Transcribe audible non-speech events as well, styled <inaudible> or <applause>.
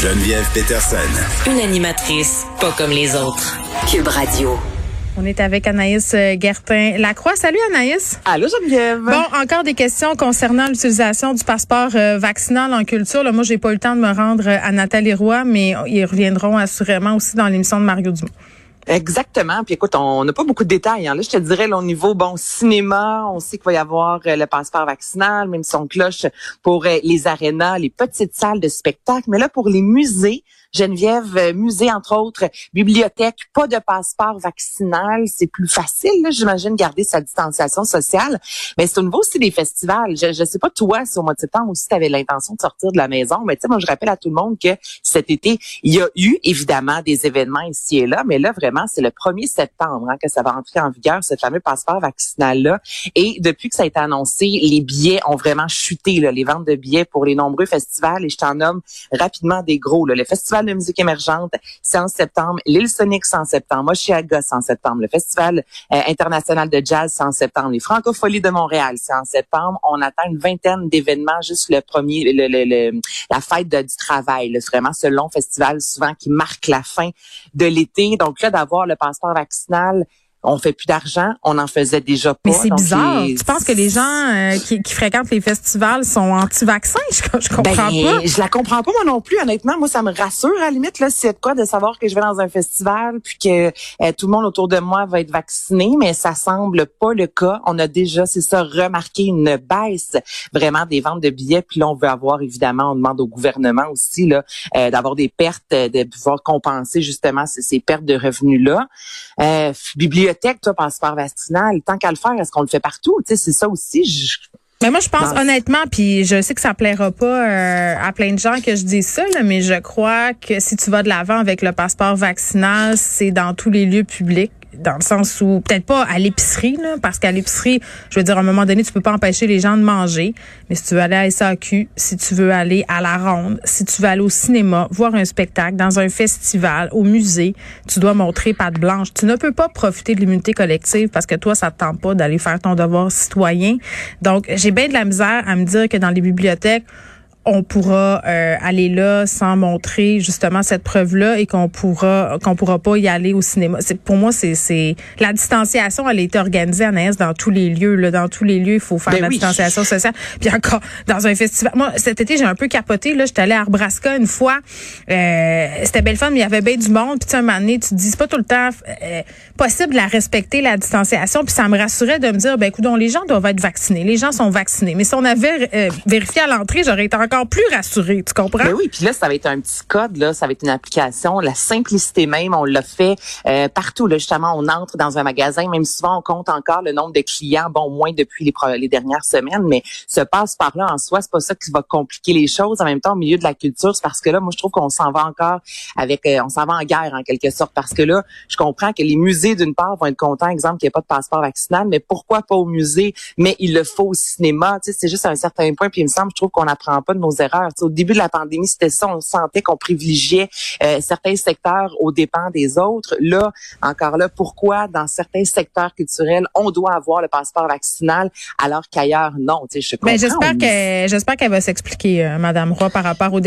Geneviève Peterson. Une animatrice pas comme les autres. Cube Radio. On est avec Anaïs euh, Gertin-Lacroix. Salut Anaïs. Allô Geneviève. Bon, encore des questions concernant l'utilisation du passeport euh, vaccinal en culture. Là, moi, j'ai pas eu le temps de me rendre euh, à Nathalie Roy, mais ils reviendront assurément aussi dans l'émission de Mario Dumont. Exactement. Puis écoute, on n'a pas beaucoup de détails. Hein. Là, je te dirais, là, au niveau bon cinéma, on sait qu'il va y avoir le passeport vaccinal, même si on cloche pour les arénas, les petites salles de spectacle. Mais là, pour les musées, Geneviève, euh, musée entre autres, bibliothèque, pas de passeport vaccinal, c'est plus facile, j'imagine, garder sa distanciation sociale. Mais c'est au niveau aussi des festivals. Je ne sais pas toi, si au mois de septembre aussi, tu avais l'intention de sortir de la maison, mais tu sais, moi, je rappelle à tout le monde que cet été, il y a eu évidemment des événements ici et là, mais là, vraiment, c'est le 1er septembre hein, que ça va entrer en vigueur, ce fameux passeport vaccinal-là. Et depuis que ça a été annoncé, les billets ont vraiment chuté, là, les ventes de billets pour les nombreux festivals, et je t'en nomme rapidement des gros. Là. Le festival de musique émergente, c'est en septembre. L'île Sonic, c'est en septembre. Oshiaga, c'est en septembre. Le Festival euh, international de jazz, c'est en septembre. Les Francopholies de Montréal, c'est en septembre. On attend une vingtaine d'événements juste le premier, le, la fête du travail. C'est vraiment ce long festival souvent qui marque la fin de l'été. Donc là, d'avoir le passeport vaccinal, on fait plus d'argent, on en faisait déjà pas. Mais c'est bizarre. Tu penses que les gens euh, qui, fréquentent les festivals sont anti-vaccins? <laughs> Je, je comprends ben, pas. Je la comprends pas moi non plus, honnêtement. Moi, ça me rassure à la limite, là, c'est quoi de savoir que je vais dans un festival puis que euh, tout le monde autour de moi va être vacciné, mais ça semble pas le cas. On a déjà, c'est ça, remarqué une baisse vraiment des ventes de billets. Puis là, on veut avoir, évidemment, on demande au gouvernement aussi là euh, d'avoir des pertes, de pouvoir compenser justement ces, ces pertes de revenus-là. Euh, bibliothèque, toi, passeport vaccinal, tant qu'à le faire, est-ce qu'on le fait partout? Tu sais, c'est ça aussi. mais moi, je pense honnêtement, puis je sais que ça plaira pas euh, à plein de gens que je dis ça, mais je crois que si tu vas de l'avant avec le passeport vaccinal, c'est dans tous les lieux publics dans le sens où peut-être pas à l'épicerie parce qu'à l'épicerie, je veux dire à un moment donné, tu peux pas empêcher les gens de manger, mais si tu veux aller à SAQ, si tu veux aller à la ronde, si tu veux aller au cinéma, voir un spectacle, dans un festival, au musée, tu dois montrer patte blanche. Tu ne peux pas profiter de l'immunité collective parce que toi ça te tente pas d'aller faire ton devoir citoyen. Donc, j'ai bien de la misère à me dire que dans les bibliothèques on pourra euh, aller là sans montrer justement cette preuve-là et qu'on pourra qu'on pourra pas y aller au cinéma. C'est pour moi c'est c'est la distanciation elle a été organisée Anaïs dans tous les lieux là dans tous les lieux il faut faire ben la distanciation sociale. Puis encore dans un festival. Moi cet été j'ai un peu capoté là, j'étais allée à Arbrasca une fois. Euh, c'était belle fun mais il y avait bien du monde puis un moment donné tu te dis pas tout le temps euh, possible de la respecter la distanciation puis ça me rassurait de me dire ben écoute les gens doivent être vaccinés. Les gens sont vaccinés. Mais si on avait vérifié à l'entrée, j'aurais été encore plus rassuré, tu comprends? Ben oui, puis là, ça va être un petit code, là, ça va être une application, la simplicité même, on l'a fait euh, partout. Là, justement, on entre dans un magasin, même souvent, on compte encore le nombre de clients, bon, moins depuis les, les dernières semaines, mais ce passe par là en soi, c'est pas ça qui va compliquer les choses. En même temps, au milieu de la culture, c'est parce que là, moi, je trouve qu'on s'en va encore avec, euh, on s'en va en guerre en quelque sorte, parce que là, je comprends que les musées, d'une part, vont être contents, exemple, qu'il n'y ait pas de passeport vaccinal, mais pourquoi pas au musée? Mais il le faut au cinéma, tu sais, c'est juste à un certain point, puis il me semble, je trouve qu'on n'apprend pas de nos erreurs au début de la pandémie, c'était ça. On sentait qu'on privilégiait euh, certains secteurs aux dépens des autres. Là, encore là, pourquoi dans certains secteurs culturels, on doit avoir le passeport vaccinal alors qu'ailleurs, non? Je ben, j'espère qu'elle, j'espère qu'elle va s'expliquer, euh, Madame Roy, par rapport aux